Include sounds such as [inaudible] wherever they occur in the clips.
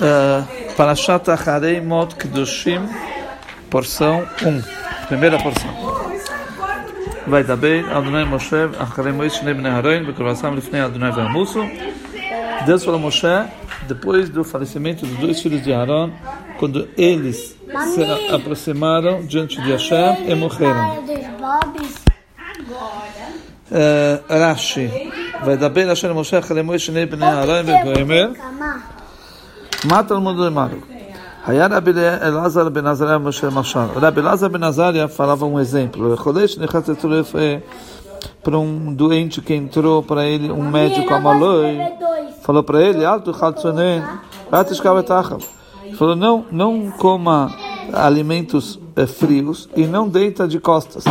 uh, Parashat Acharei Mot Kedushim, porção 1, primeira porção. Vai dar bem, Adonai Moshe, Acharei Moisés Shnei Bnei Haroin, Bekurvasam Lifnei Adonai Vermuso. Deus falou a Moshe, depois do falecimento dos dois filhos de Aaron, quando eles se aproximaram diante de Hashem e morreram. Uh, Rashi, vai dar bem, Hashem Moshe, Acharei Moisés Shnei Bnei Haroin, Bekurvasam מה תלמוד למעלה? היה רבי אלעזר בן עזריה משה משל. Rabi Elazar ben Azaria falava um exemplo. para um doente que entrou para ele, um médico amaloi, falou para ele, alto falou, não, não coma alimentos frios e não deita de costas.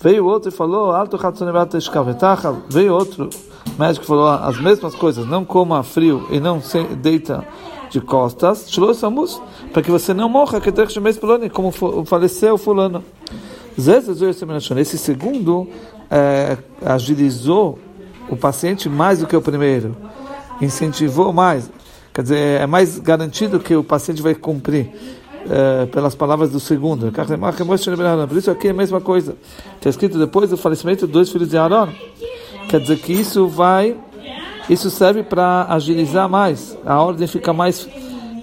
Veio outro e falou, alto veio outro o médico falou as mesmas coisas, não coma frio e não se deita de costas, para que você não morra, que como faleceu fulano. Esse segundo é, agilizou o paciente mais do que o primeiro, incentivou mais. Quer dizer, é mais garantido que o paciente vai cumprir. É, pelas palavras do segundo. Por isso aqui é a mesma coisa. Está escrito depois do falecimento dos dois filhos de Aaron. Quer dizer que isso vai, isso serve para agilizar mais, a ordem fica mais,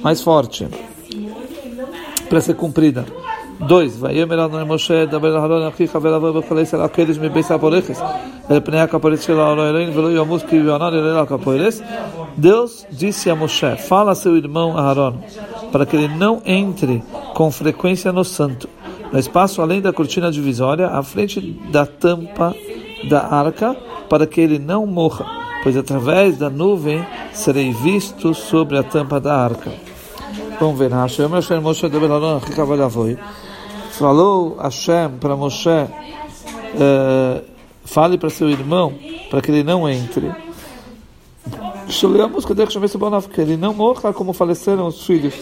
mais forte, para ser cumprida. Dois, ויאמר אדוני משה, דבר לאהרון אחיך ולבוא בכל עשר הקדש מבית הפורכס, אל פני הכפורת של האלוהים ולא ימוס כי יענן אל הכפורת. Deus disse a Moshe, fala a seu irmão Aaron, para que ele não entre com frequência no santo, no espaço além da cortina divisória, à frente da tampa da arca, para que ele não morra, pois através da nuvem serei visto sobre a tampa da arca. Vamos ver, Hashem, Hashem, Moshe, falou Hashem para Moshe, uh, fale para seu irmão, para que ele não entre. Que ele não morra como faleceram os filhos.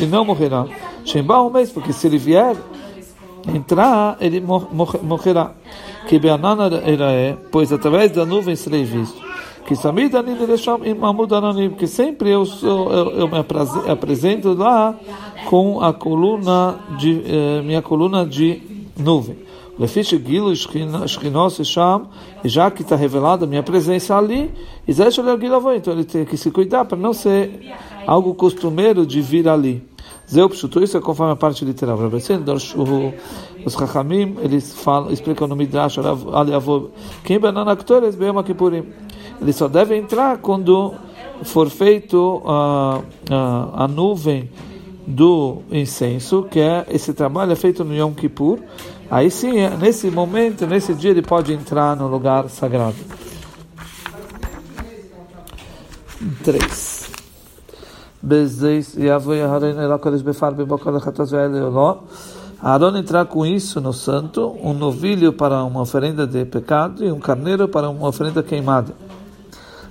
E não morrerá. Mês, porque se ele vier entrar, ele morrerá que Beanana é, pois através da nuvem serei visto. Que Samid Ananim, que sempre eu, sou, eu, eu me apresento lá com a coluna de, eh, minha coluna de nuvem. Lefish Gilo Shchinos Sham, já que está revelada a minha presença ali, então ele tem que se cuidar para não ser algo costumeiro de vir ali. Zeu Pshutu, isso é conforme a parte literal. Os Chachamim, eles falam, explicam no Midrash, quem banana Ktores, Be'ema Kippurim. Ele só deve entrar quando for feito a, a, a nuvem do incenso, que é esse trabalho é feito no Yom Kippur. Aí sim, nesse momento, nesse dia, ele pode entrar no lugar sagrado. 3. Aaron entrar com isso no santo, um novilho para uma oferenda de pecado e um carneiro para uma oferenda queimada.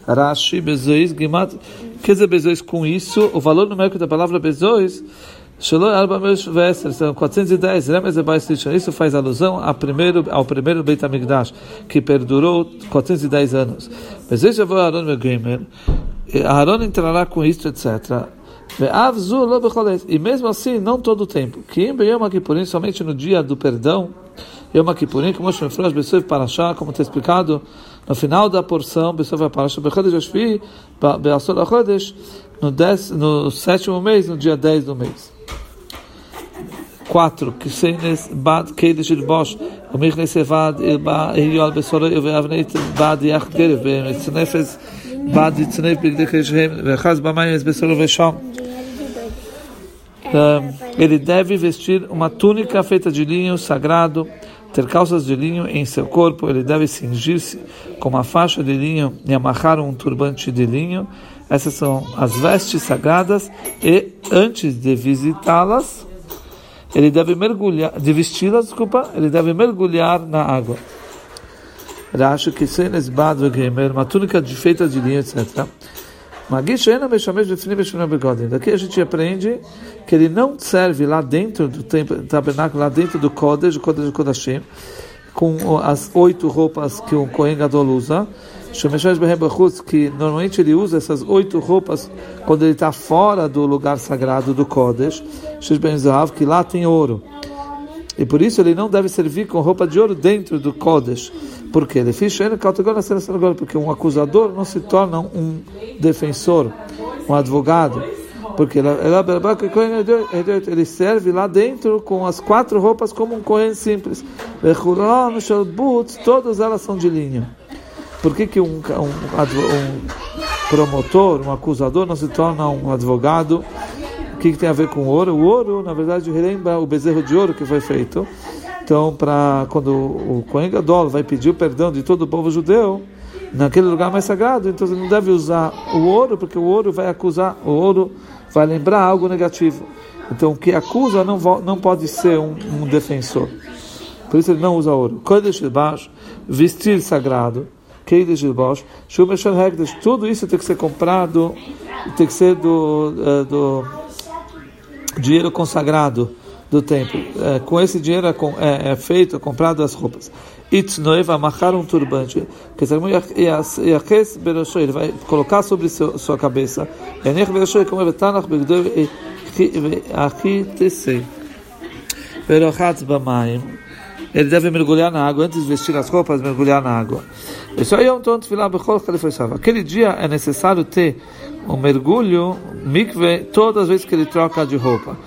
Rashi, bezois, gimat. Quer dizer bezois com isso? O valor numérico da palavra bezois são 410 Isso faz alusão ao primeiro, ao primeiro Beit HaMikdash, que perdurou 410 anos. Mas esse avô Aaron Aaron entrará com isto, etc. E mesmo assim, não todo o tempo. Que somente no dia do perdão, como como está explicado no final da porção, no, no sétimo mês, no dia 10 do mês. 4. Kisenes bad kedesh il bosh, o michnes evad il ba hiyal besoro e avneit bad yach bad yitznef bigde keshem, ve chaz bamayes besoro ve sham. Ele deve vestir uma túnica feita de linho sagrado, ter calças de linho em seu corpo, ele deve cingir-se com uma faixa de linho e amarrar um turbante de linho. Essas são as vestes sagradas e antes de visitá-las, ele deve mergulhar, de vesti-las, desculpa, ele deve mergulhar na água. Rashi que senes bad uma túnica de feita de linho, etc. Daqui a gente aprende que ele não serve lá dentro do tabernáculo, lá dentro do Kodesh, Kodesh Kodashim, com as oito roupas que o Kohen Gadol usa, que normalmente ele usa essas oito roupas quando ele está fora do lugar sagrado do Kodesh, que lá tem ouro. E por isso ele não deve servir com roupa de ouro dentro do Kodesh. Por quê? Porque um acusador não se torna um defensor, um advogado. Porque ele serve lá dentro com as quatro roupas como um Kohen simples. Todas elas são de linho. Por que, que um, um, um promotor, um acusador, não se torna um advogado? O que, que tem a ver com ouro? O ouro, na verdade, relembra o bezerro de ouro que foi feito. Então, para quando o Kohen Gadol vai pedir o perdão de todo o povo judeu, naquele lugar mais sagrado, então ele não deve usar o ouro, porque o ouro vai acusar, o ouro vai lembrar algo negativo. Então, o que acusa não, não pode ser um, um defensor. Por isso ele não usa ouro. Kodesh baixo, vestir sagrado. Keidesh Bosch, Shumeshel Hekdesh, tudo isso tem que ser comprado, tem que ser do, uh, do dinheiro consagrado do templo. Uh, com esse dinheiro é, é, é, feito, é comprado as roupas. Noiva amarrar um turbante, que ele vai colocar sobre seu, sua cabeça. Verochat b'mayim ele deve mergulhar na água, antes de vestir as roupas, mergulhar na água. Aquele dia é necessário ter um mergulho, mikve, todas as vezes que ele troca de roupa.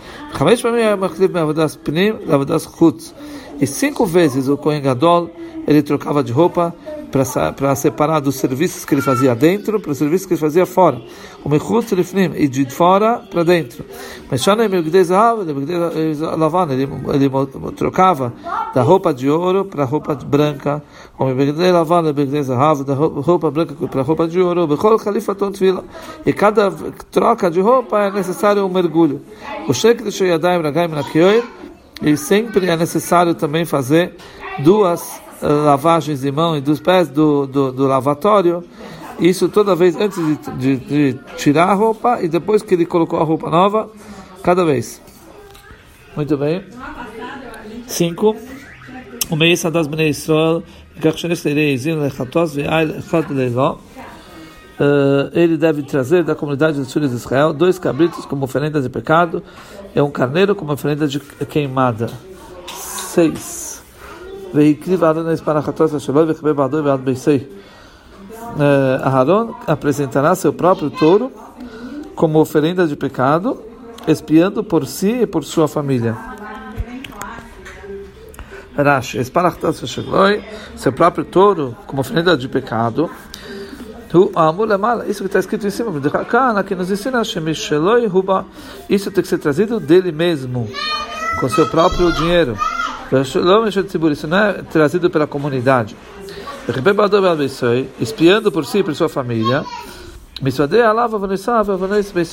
E cinco vezes o Kohen Gadol, ele trocava de roupa, para separar dos serviços que ele fazia dentro para os serviços que ele fazia fora. O mechutz lifnim e de fora para dentro. Mas Shana ele, ele trocava da roupa de ouro para roupa branca. O da roupa branca para roupa de ouro. E cada troca de roupa é necessário um mergulho. O sheik de Sheyadayim Ragaim Nakioir e sempre é necessário também fazer duas lavagens de mão e dos pés do, do, do lavatório. Isso toda vez antes de, de, de, tirar a roupa e depois que ele colocou a roupa nova, cada vez. Muito bem. Cinco. O mês das Israel, ele deve trazer da comunidade dos filhos de Israel dois cabritos como oferenda de pecado e um carneiro como oferenda de queimada. Seis. והקריב אהרון את פנחתו שלו וכבה בעדו ועד ביסי. Aharon apresentará seu próprio touro como oferenda de pecado, espiando por si e por sua família. Rashi, seu próprio touro como oferenda de pecado. Isso que está escrito em cima, que nos ensina isso tem que ser trazido dele mesmo, com seu próprio dinheiro. Isso não é trazido pela comunidade. Espiando por si e por sua família.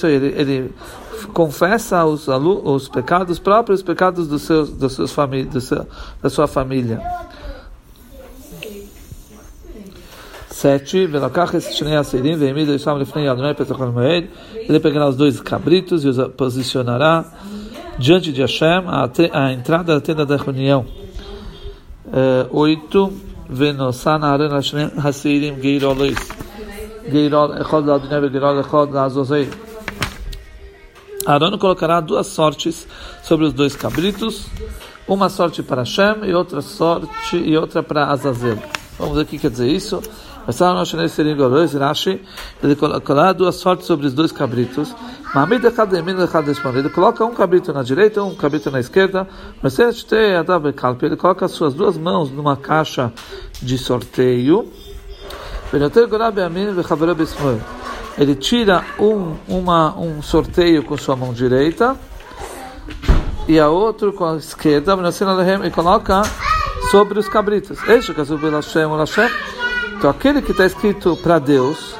Ele, ele confessa os, os pecados próprios, os pecados dos seus, dos seus famí do seu, da sua família. Sete, ele pegará os dois cabritos e os posicionará diante de Hashem, a, a entrada da tenda da reunião. Uh, oito, Venosan Aaron Hashem Hasirim Geirolis. Geirol Echod Ladineve Geirol Echod Lazozei. Aaron colocará duas sortes sobre os dois cabritos, uma sorte para Hashem e outra sorte e outra para Azazel. Vamos ver o que quer dizer isso. Ele colocará duas sortes sobre os dois cabritos. Ele coloca um cabrito na direita, um cabrito na esquerda. Ele coloca as suas duas mãos numa caixa de sorteio. Ele tira um, uma, um sorteio com sua mão direita e a outra com a esquerda e coloca sobre os cabritos. Este é o Hashem, o Hashem. Então aquele que está escrito para Deus,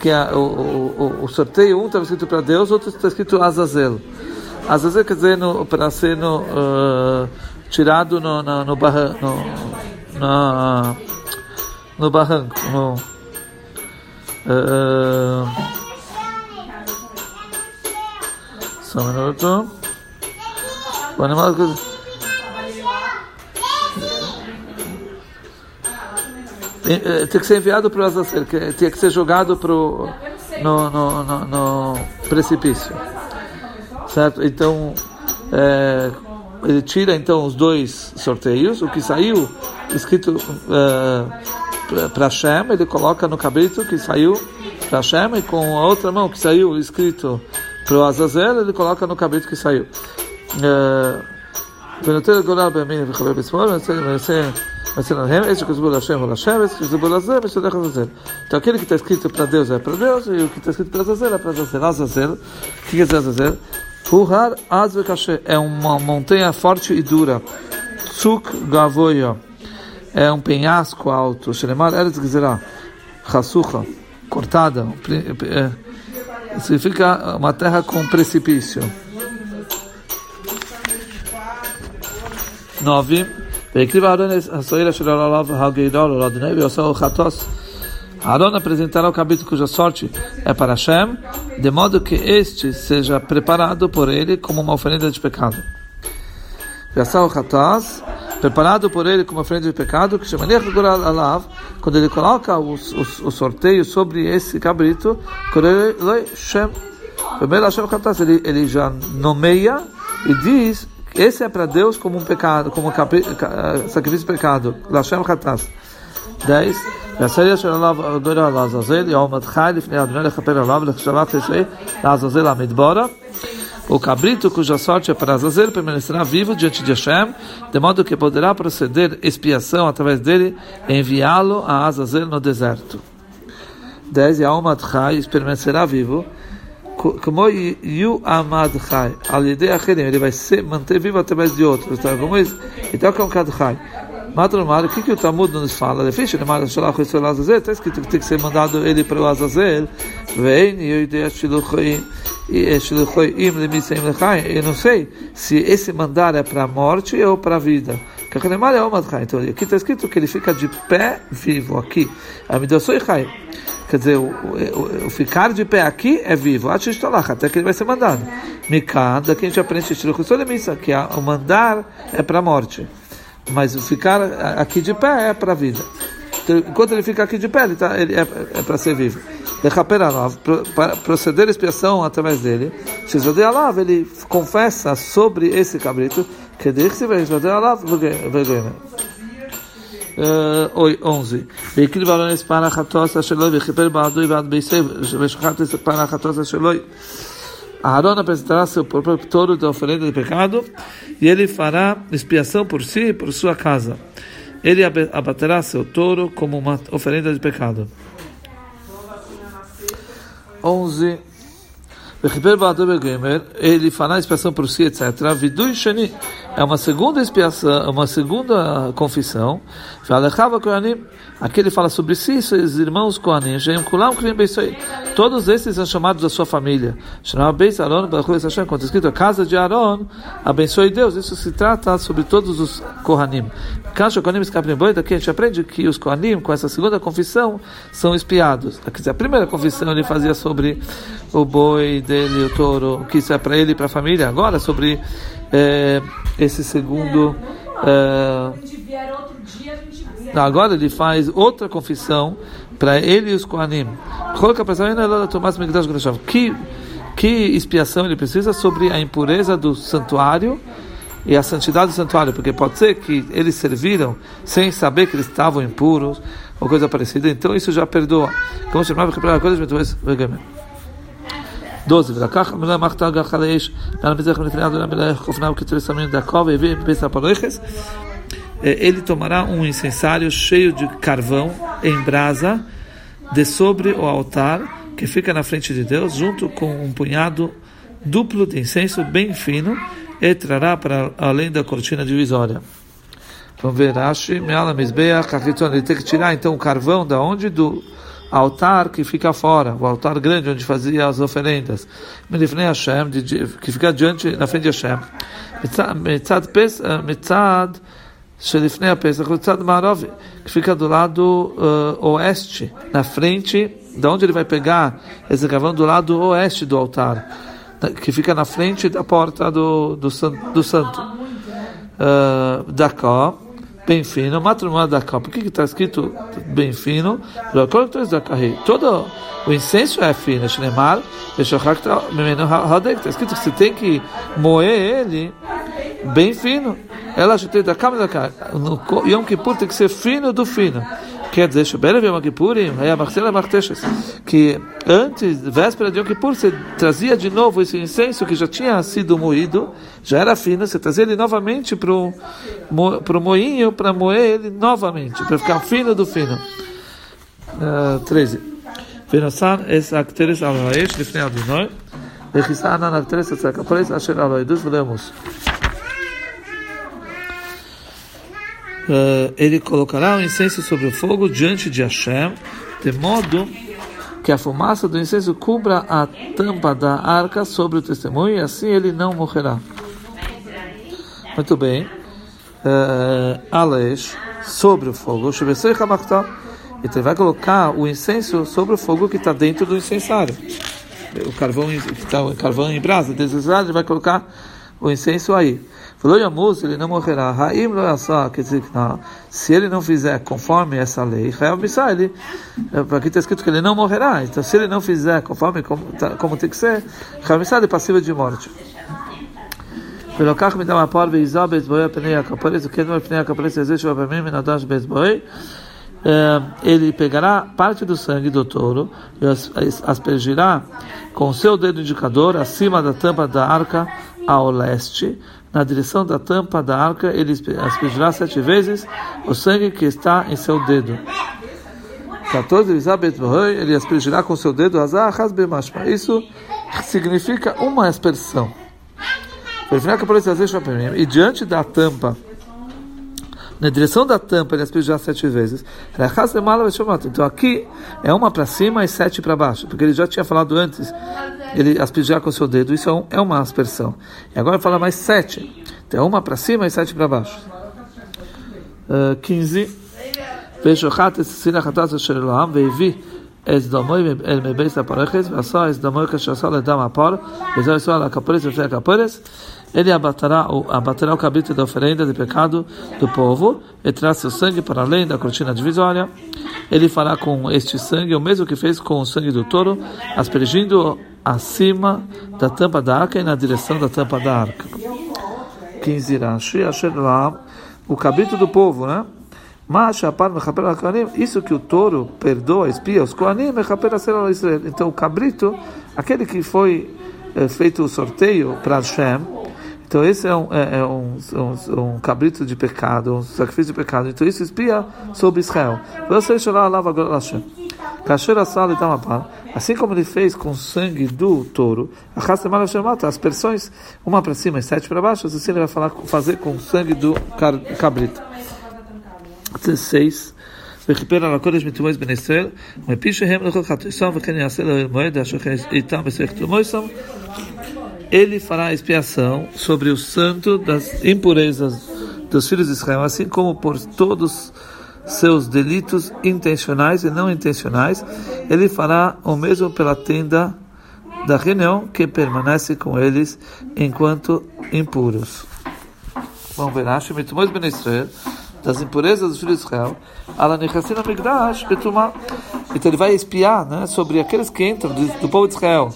que é o, o, o sorteio, um está escrito para Deus, outro está escrito Azazel. Azazel quer dizer para ser no, uh, tirado no, no, no, barra, no, no barranco. No, uh, só um minuto. O animal eh, tem que ser enviado para o Azazel, que tinha que ser jogado pro, no, no, no, no precipício. Certo? Então, é, ele tira então os dois sorteios, o que saiu escrito é, para Shem, ele coloca no cabrito que saiu para Shem, e com a outra mão que saiu escrito para o Azazel, ele coloca no cabrito que saiu. É, então aquele que está escrito para Deus é para Deus e o que está escrito para Azazel é para Azazel. Azazel, o que quer dizer Azazel? Ruhar Azvekashe é uma montanha forte e dura. Tsuk Gavoya é um penhasco alto. Shelemar Eretz Gzerah Chasucha, cortada. Significa uma terra com precipício. 9. Aaron apresentará o capítulo cuja sorte é para Hashem, de modo que este seja preparado por ele como uma oferenda de pecado. preparado por ele como oferenda de pecado, que chama quando ele coloca o, o, o sorteio sobre esse cabrito, ele, ele já nomeia e diz esse é para Deus como um pecado, como um sacrifício de pecado. Lashem Khatas. 10. והסריה של עליו גורע לעזאזל, יעומד חי לפני אדוני לכפר עליו ולשלח תשעה לעזאזל המדבורה. O cabrito cuja sorte é para Azazel permanecerá vivo diante de Hashem, de modo que poderá proceder expiação através dele e enviá-lo a Azazel no deserto. 10. E a alma de permanecerá vivo como Yu Amad Chai, Alidei Acherim, ele vai se manter vivo através de outros. Então, como isso, então que é um Chai. O que, que o Talmud nos fala? Ele fez, ele Azazel, está escrito que tem que ser mandado ele para o Azazel, vem, e eu eu não sei se esse mandar é para a morte ou para a vida. Então aqui está escrito que ele fica de pé vivo, aqui. Amidossoi Chai. Quer dizer, o, ficar de pé aqui é vivo, até que ele vai ser mandado. Mikan, daqui a gente aprende que o mandar é para a morte, mas o ficar aqui de pé é para a vida. Então, enquanto ele fica aqui de pé, ele, tá, ele é, é para ser vivo. Para proceder a expiação através dele, ele confessa sobre esse cabrito que deixa se ver, uh, 11. והקריב אהרון את פן החטוס השלוי וכיפר בעדוי ועד ביסי ושחט את פן החטוס השלוי. Aaron apresentará seu próprio touro da oferenda de pecado e ele fará expiação por si e por sua casa. Ele abaterá seu touro como uma oferenda de pecado. 11 ele fará expiação por si, etc. Vidui Shani é uma segunda expiação, uma segunda confissão. Aqui ele fala sobre si, seus irmãos Kohanim, todos esses são chamados da sua família. Quando escrito a casa de Aaron, abençoe Deus. Isso se trata sobre todos os Kohanim. Daqui a gente aprende que os Kohanim, com essa segunda confissão, são espiados. A primeira confissão ele fazia sobre o boi dele, o touro, que isso é para ele e para a família. Agora, sobre é, esse segundo. É, agora ele faz outra confissão para ele e os Kohanim. Que, que expiação ele precisa sobre a impureza do santuário e a santidade do santuário, porque pode ser que eles serviram sem saber que eles estavam impuros ou coisa parecida, então isso já perdoa. Como chamava? Que coisas 12. ולקח מלא מחתה גח על האש, מעל מזרח לפני אדוני המלך, חופניו כתרי סמים דקו, והביא בפס הפרויכס. Ele tomará um incensário cheio de carvão em brasa de sobre o altar que fica na frente de Deus, junto com um punhado duplo de incenso bem fino, e trará para além da cortina divisória. Vamos ver, Rashi, ele tem que tirar então o carvão da onde? Do altar que fica fora, o altar grande onde fazia as oferendas, que fica diante, na frente de Hashem. Mitzad Shelifnei Pesach, Mitzad Marov, que fica do lado uh, oeste, na frente, da onde ele vai pegar esse carvão, do lado oeste do altar, que fica na frente da porta do, do, do santo. Uh, Dakó, bem fino, matrumá da cal. Por que está escrito bem fino? Todo o incenso é fino, Shnemar, está escrito que você tem que moer ele bem fino. Ela já tem da câmera no Yom Kippur tem que ser fino do fino. Quer dizer, Yom Kippurim, que antes, véspera de Yom Kippur, você trazia de novo esse incenso que já tinha sido moído, já era fino, você trazia ele novamente para o moinho para moer ele novamente, para ficar fino do fino. Uh, 13. ונוסן אס הקטרס על האש לפני אדוני, וכיסה ענן הקטרס אצל הכפרס אשר על העדות ולא ימוס. Uh, ele colocará o incenso sobre o fogo diante de Hashem, de modo que a fumaça do incenso cubra a tampa da arca sobre o testemunho, e assim ele não morrerá. Muito bem. Uh, Alesh, sobre o fogo, então ele vai colocar o incenso sobre o fogo que está dentro do incensário. O carvão que está o carvão em brasa, ele vai colocar o incenso aí. Falou Yamus, ele não morrerá. Raim lo quer dizer que não, se ele não fizer conforme essa lei, ele, é, aqui está escrito que ele não morrerá. Então, se ele não fizer conforme como, tá, como tem que ser, ele é passivo de morte. ולוקח מדם הפועל ועיזה באצבעי הפני הכפרס, וכן בפני הכפרס הזה שהוא הפעמים מנדש באצבעי, ele pegará parte do sangue do touro e aspergirá com seu dedo indicador acima da tampa da arca ao leste, na direção da tampa da arca, ele aspergirá sete vezes o sangue que está em seu dedo. 14. Ele aspergirá com seu dedo Isso significa uma aspersão. E diante da tampa na direção da tampa ele aspergiar sete vezes. Então aqui é uma para cima e sete para baixo, porque ele já tinha falado antes, ele aspergiar com o seu dedo, isso é, um, é uma aspersão. E agora fala mais sete. Então é uma para cima e sete para baixo. Ah, uh, 15. Vejo ratas, sina ratas, xerelam, veivi es domoi el me beis apareches, vasa es domoi cachaça le dama par, rezar só la capores e fer capores, ele abaterá o, abaterá o cabrito da oferenda de pecado do povo e traz seu sangue para além da cortina divisória. Ele fará com este sangue o mesmo que fez com o sangue do touro, aspergindo acima da tampa da arca e na direção da tampa da arca. 15 Rashi, Asher o cabrito do povo, né? Isso que o touro perdoa, espia os Koanim, então o cabrito, aquele que foi eh, feito o sorteio para Hashem, então esse é um, é, é um, um, um, cabrito de pecado, um sacrifício de pecado. Então isso espia sobre Israel. Você chorar lá agora Assim como ele fez com o sangue do touro, as persões, uma para cima e sete para baixo, assim ele vai falar, fazer com o sangue do cabrito. 16. וכיפר על הקודש מתומויס בן ישראל, ומפי שהם לכל חתיסם וכן יעשה למועד אשר איתם בסך תומויסם, ele fará expiação sobre o santo das impurezas dos filhos de Israel, assim como por todos seus delitos intencionais e não intencionais, ele fará o mesmo pela tenda da reunião que permanece com eles enquanto impuros. Vamos ver, acho que Ben Israel das impurezas dos filhos de Israel, então ele vai espiar né, sobre aqueles que entram do, do povo de Israel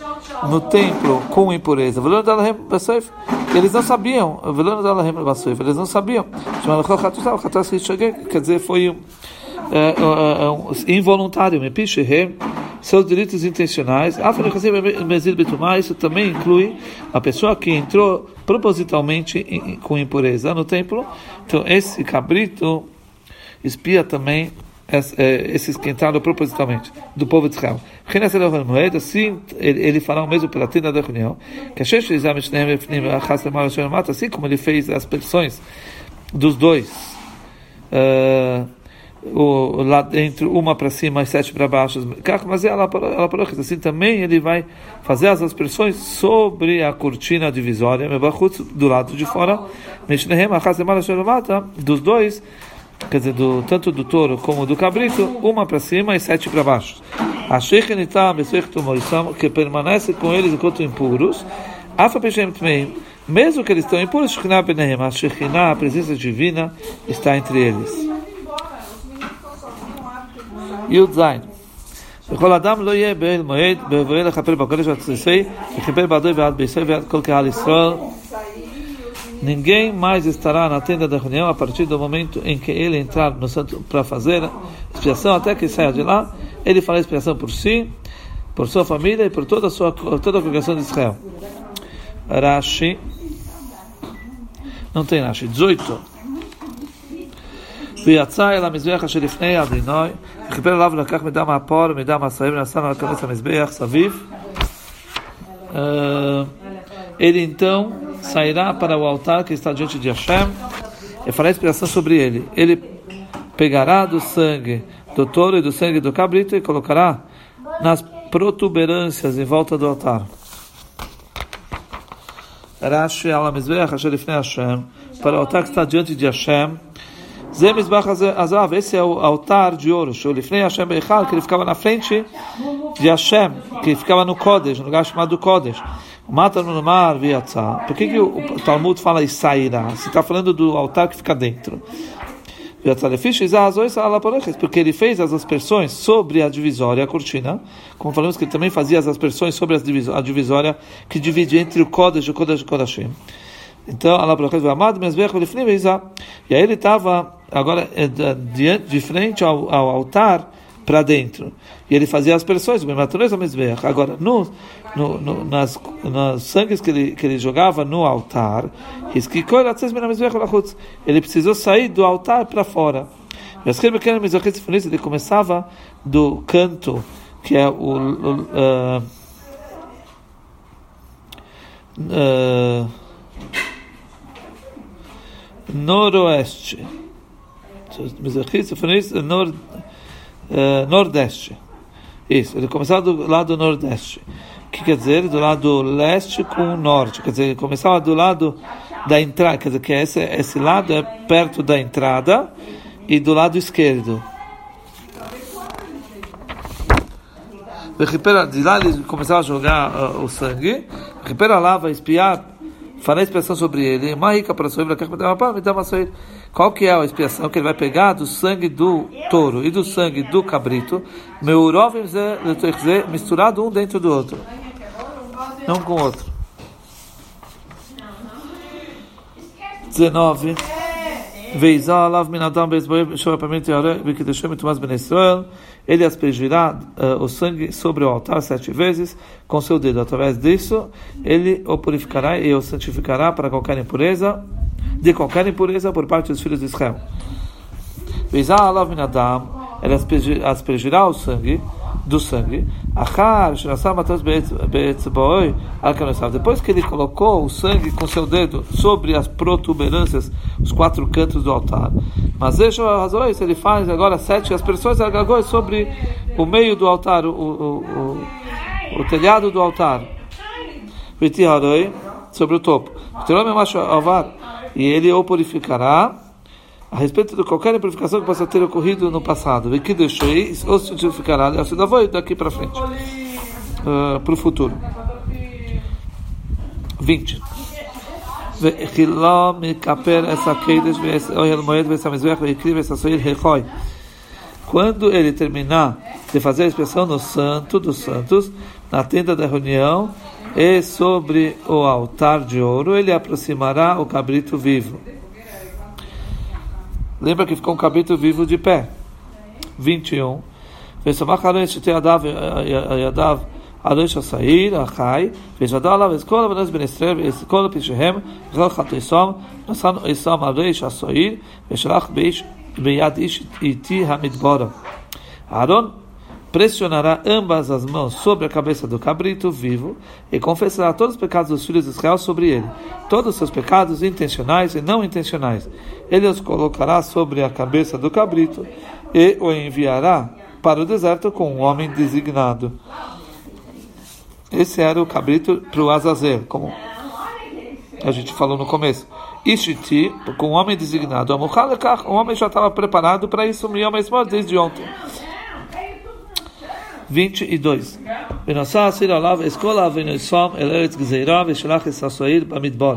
no templo com impureza. Eles não sabiam, eles não sabiam. Quer dizer, foi é, é, é, involuntário, seus delitos intencionais. Isso também inclui a pessoa que entrou propositalmente com impureza no templo. Então, esse cabrito espia também esses que entraram propositalmente do povo de Israel. Assim, ele fará o mesmo pela tenda da reunião. Assim como ele fez as petições dos dois. Uh, o, lá dentro, uma para cima e sete para baixo. Mas ela assim também ele vai fazer as aspersões sobre a cortina divisória, do lado de fora, dos dois, quer dizer, do, tanto do touro como do cabrito, uma para cima e sete para baixo. A que permanece com eles enquanto impuros, mesmo que eles estão impuros, a presença divina, está entre eles. Yud Zain. וכל אדם לא יהיה באל מועד, בבואי לכפר בקודש והתסיסי, וכפר בעדו ועד בישראל ועד כל קהל ישראל. Ninguém mais estará na tenda da reunião a partir do momento em que ele entrar no santo para fazer expiação até que saia de lá. Ele fará expiação por si, por sua família e por toda a sua toda a congregação de Israel. Rashi não tem Rashi 18 ויצא אל המזבח אשר לפני אדינוי, וכיפר עליו ולקח מדם הפור ומדם השרים ונשא על כנס המזבח סביב. ele então sairá para o altar que está diante de Hashem e fará expiação sobre ele. Ele pegará do sangue do touro e do sangue do cabrito e colocará nas protuberâncias em volta do altar. Rashi al mizbeach asher lifnei Hashem para o altar que está diante de Hashem esse é o altar de ouro, que ele ficava na frente de Hashem, que ficava no Kodesh, no lugar chamado Kodesh. Mata no mar, viatzá. Por que, que o Talmud fala sairá? Se está falando do altar que fica dentro. Porque ele fez as aspersões sobre a divisória, a cortina, como falamos que ele também fazia as aspersões sobre a divisória que divide entre o Kodesh e o Kodesh e o Kodashim. Então, e aí ele estava agora é de frente ao, ao altar para dentro. E ele fazia as pressões, agora no, no, no, nas, nas sangues que ele, que ele jogava no altar, ele precisou sair do altar para fora. Ele começava do canto, que é o, o uh, uh, noroeste. Nord, uh, nordeste. Isso, ele começava do lado nordeste. O que quer dizer? Do lado leste com o norte. Quer dizer, começava do lado da entrada. Quer dizer, que esse, esse lado é perto da entrada e do lado esquerdo. De lá ele começava a jogar uh, o sangue. Repera lá, vai espiar fará expiação sobre ele. Qual que é a expiação que ele vai pegar do sangue do touro e do sangue do cabrito? Misturado um dentro do outro. Não com o outro. 19. Ele aspergirá uh, o sangue sobre o altar sete vezes com seu dedo. Através disso, ele o purificará e o santificará para qualquer impureza, de qualquer impureza por parte dos filhos de Israel. Ele aspergirá o sangue do sangue. Depois que ele colocou o sangue com seu dedo sobre as protuberâncias, os quatro cantos do altar. Mas razões, ele faz agora sete aspersões sobre o meio do altar, o, o, o, o telhado do altar. Sobre o topo. E ele o purificará a respeito de qualquer purificação que possa ter ocorrido no passado. E que deixou ou se purificará daqui para frente, uh, para o futuro. 20. Quando ele terminar de fazer a expressão no santo dos santos, na tenda da reunião, e sobre o altar de ouro, ele aproximará o cabrito vivo. Lembra que ficou um cabrito vivo de pé. 21. ידיו על איש השעיר, החי, וישדע עליו את כל הבנס בן ישראל ואת כל פשעיהם, וכל חטאיסום, נשאנו איסום על איש השעיר, ושלח ביד איש איתי המדברה. אהרון pressionará ambas as mãos sobre a cabeça do cabrito vivo e confessará todos os pecados dos filhos de Israel sobre ele, todos os seus pecados intencionais e não intencionais. Ele os colocará sobre a cabeça do cabrito e o enviará para o deserto com um homem designado. Esse era o cabrito para o Azazel, como a gente falou no começo. Ishiti, com um homem designado. O homem já estava preparado para isso desde ontem. 22. ונשא אסיר עליו אסכולה ונשום אל ארץ גזירה ושלח את הסועיר במדבר.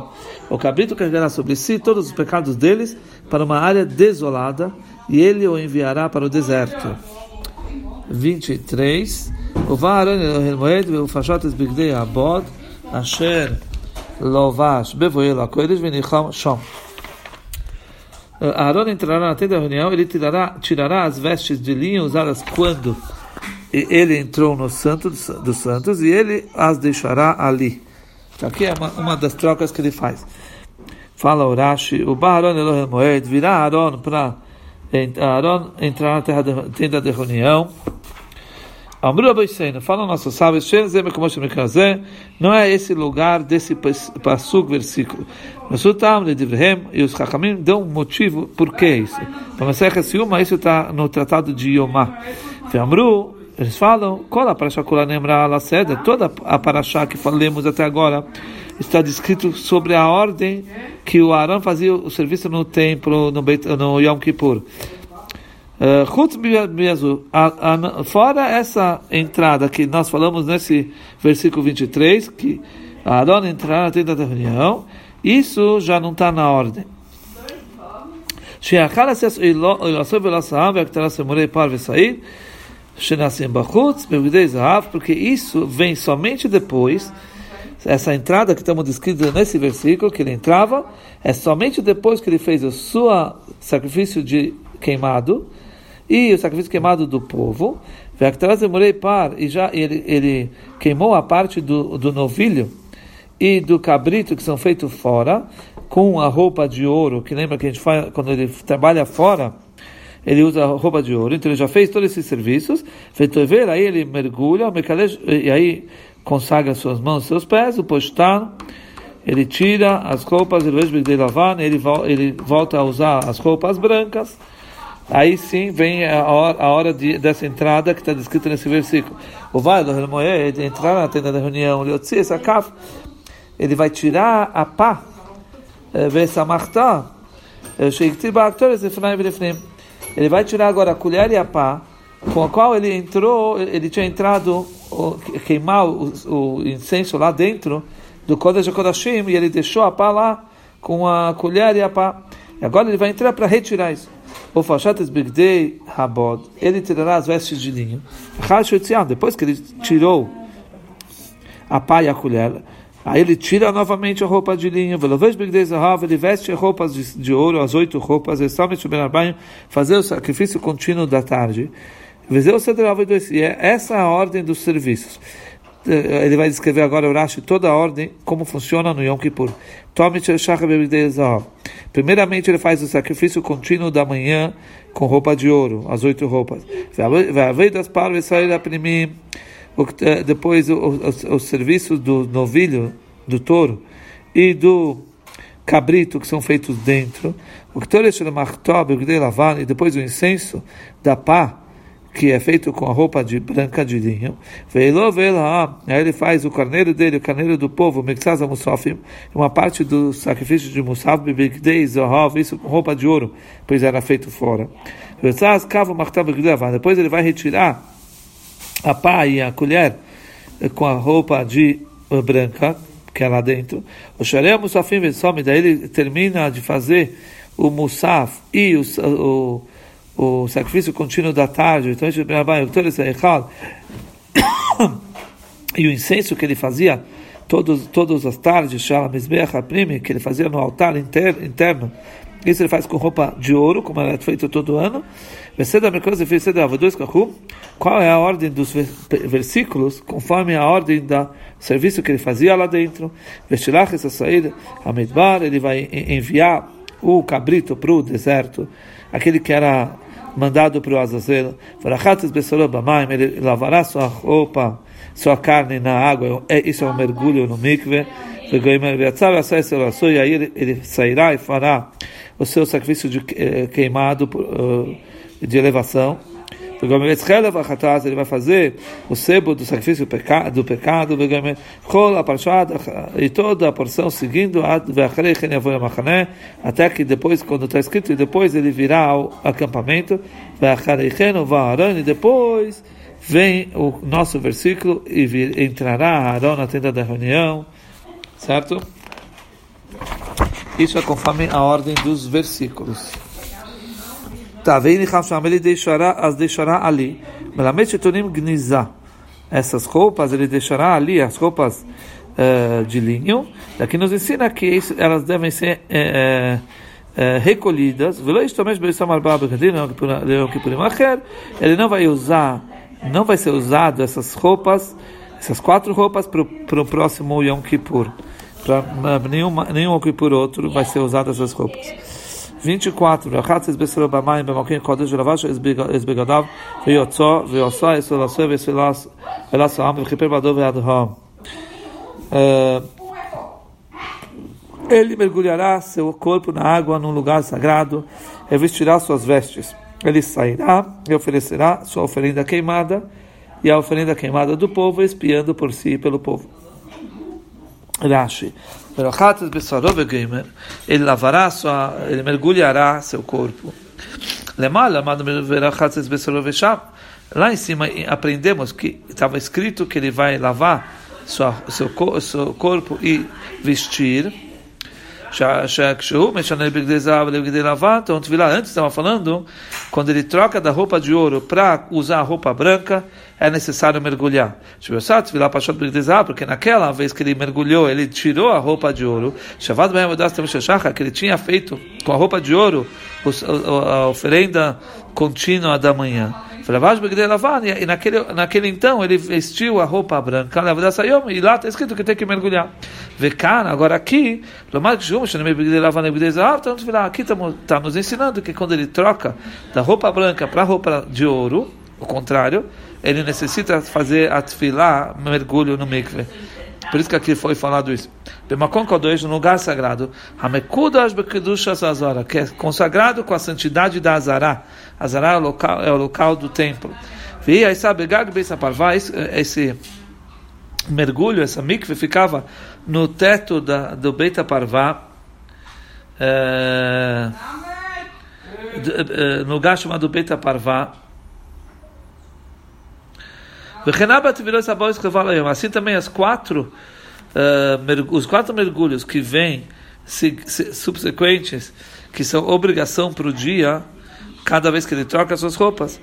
O cabrito carregará sobre si todos os pecados deles para uma área desolada e ele o enviará para o deserto. 23. ובא אהרון אל המועד ופשט את בגדי הבוד אשר לובש בבואי לקודש וניחם שם. Aaron entrará na tenda da reunião, ele tirará, tirará as vestes de linho usadas quando ele entrou no Santo dos Santos e ele as deixará ali. Então, aqui é uma, uma das trocas que ele faz. Fala Urashi, o Baharon Elohim Moed virá Aaron para Aaron entrar na terra de, tenda de reunião. Amru Abaisena, falam nossos sábios, não é esse lugar desse passuk versículo. Nasutam de Divrehem e os Hakamim dão um motivo por que isso. Para Masechet Siuma, isso está no tratado de Yomá. Amru, eles falam, Kola Parashá Kula Nemra Alaseda, toda a Parashá que falamos até agora, está descrito sobre a ordem que o Arão fazia o serviço no templo, no, Beit, no Yom Kippur. Uh, fora essa entrada que nós falamos nesse versículo 23, que Arão entrar na tenda da reunião, isso já não está na ordem. Porque isso vem somente depois essa entrada que estamos descritos nesse versículo, que ele entrava, é somente depois que ele fez o seu sacrifício de queimado e o sacrifício queimado do povo, e já ele, ele queimou a parte do, do novilho e do cabrito que são feitos fora, com a roupa de ouro, que lembra que a gente faz quando ele trabalha fora, ele usa roupa de ouro, então ele já fez todos esses serviços, ver, aí ele mergulha, e aí consagra suas mãos, seus pés, o postano, ele tira as roupas, ele ele, ele volta a usar as roupas brancas, aí sim vem a hora, de, dessa entrada que está descrita nesse versículo. O vai do entrar na tenda da reunião, ele vai tirar a pá, eh, eh, ele vai tirar agora a colher e a pá, com a qual ele entrou, ele tinha entrado queimar o, o, incenso lá dentro do Kodesh Kodashim e ele deixou a pá lá com a colher e a pá. E agora ele vai entrar para retirar isso. O Fashates Bigdei Habod, ele tirará as vestes de linho. Depois que ele tirou a pá e a colher, aí ele tira novamente a roupa de linho. Ele veste roupas de, de ouro, as oito roupas, fazer o sacrifício contínuo da tarde. E é essa a ordem dos serviços. Eh, ele vai descrever agora o Rashi toda a ordem, como funciona no Yom Kippur. Primeiramente, ele faz o sacrifício contínuo da manhã com roupa de ouro, as oito roupas. Eh, depois, os, os serviços do novilho, do touro e do cabrito que são feitos dentro. O e depois o incenso da pá que é feito com a roupa de branca de linho. Aí ele faz o carneiro dele, o carneiro do povo, Mexaza Musafim, uma parte do sacrifício de Musaf, isso com roupa de ouro, pois era feito fora. Depois ele vai retirar a pá e a colher com a roupa de eh, branca, que é lá dentro. O Sharei Musafim daí ele termina de fazer o Musaf e o, o o sacrifício contínuo da tarde, então [coughs] e o incenso que ele fazia todos, todas as tardes, que ele fazia no altar interno, isso ele faz com roupa de ouro, como era feito todo ano. Qual é a ordem dos versículos, conforme a ordem do serviço que ele fazia lá dentro? ele vai enviar o cabrito para o deserto, aquele que era mandado para o Azazel, ele lavará sua roupa, sua carne na água, é, isso é um mergulho no mikve, e aí ele sairá e fará o seu sacrifício de eh, queimado eh, de elevação, ele vai fazer o sebo do sacrifício do pecado, e toda a porção seguindo até que depois, quando está escrito, e depois ele virá ao acampamento, e depois vem o nosso versículo e vir, entrará Aaron na tenda da reunião, certo? Isso é conforme a ordem dos versículos. Tá, vem ele deixará, as deixará ali. Essas roupas ele deixará ali, as roupas uh, de linho. Daqui nos ensina que isso, elas devem ser uh, uh, recolhidas. Ele não vai usar não vai ser usado essas roupas, essas quatro roupas para o próximo Yom Kippur para nenhuma, nenhum aqui por outro vai ser usado essas roupas. 24. Rachatzes. Ele mergulhará seu corpo na água num lugar sagrado, e vestirá suas vestes. Ele sairá e oferecerá sua oferenda queimada e a oferenda queimada do povo, espiando por si e pelo povo. Rashi. Ele lavará sua, ele mergulhará seu corpo. Lá em cima aprendemos que estava escrito que ele vai lavar sua, seu, seu corpo e vestir antes estava falando, quando ele troca da roupa de ouro para usar a roupa branca, é necessário mergulhar. Porque naquela vez que ele mergulhou, ele tirou a roupa de ouro, que ele tinha feito com a roupa de ouro a oferenda contínua da manhã. E naquele, naquele então ele vestiu a roupa branca, e lá está escrito que tem que mergulhar. Vecana, agora aqui, aqui está nos ensinando que quando ele troca da roupa branca para a roupa de ouro, o contrário, ele necessita fazer a tefilá, mergulho no mikve. Por isso que aqui foi falado isso. Bemakon Kodosh, no lugar sagrado. Azara, que é consagrado com a santidade da Azara. Azara é o local, é o local do templo. E aí sabe, esse mergulho, essa mikve, ficava no teto da, do Beita Parvá, é, no lugar chamado Beita Parvá, Assim também as quatro, uh, os quatro mergulhos que vêm subsequentes, que são obrigação para o dia, cada vez que ele troca as suas roupas.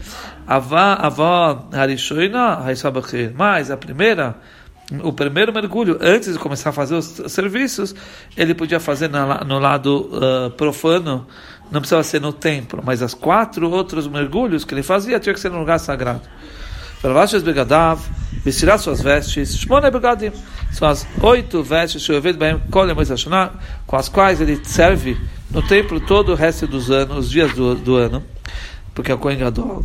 Mas a primeira, o primeiro mergulho, antes de começar a fazer os serviços, ele podia fazer no lado uh, profano, não precisava ser no templo, mas as quatro outros mergulhos que ele fazia tinha que ser no lugar sagrado. Vervashas begadav, vestirá suas vestes, shmone begadim, são as oito vestes, com as quais ele serve no templo todo o resto dos anos, os dias do, do ano, porque é o Kohen Gadol,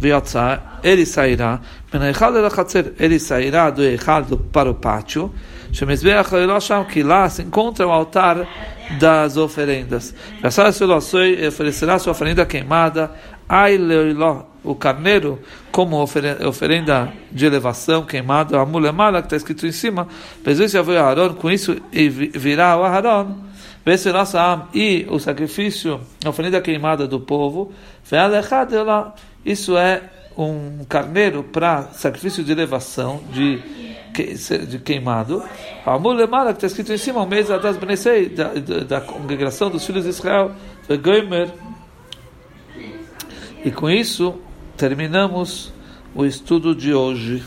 ele sairá, ele sairá do Echal para o pátio, que lá se encontra o altar das oferendas. Oferecerá sua oferenda queimada, o carneiro como oferenda de elevação queimado, a mulemala que está escrito em cima, com isso virá o Aharon, e o sacrifício, a oferenda queimada do povo, isso é um carneiro para sacrifício de elevação, de, de queimado. A mulemala que está escrito em cima, o mês das Benesei, da, da congregação dos filhos de Israel, e com isso terminamos o estudo de hoje.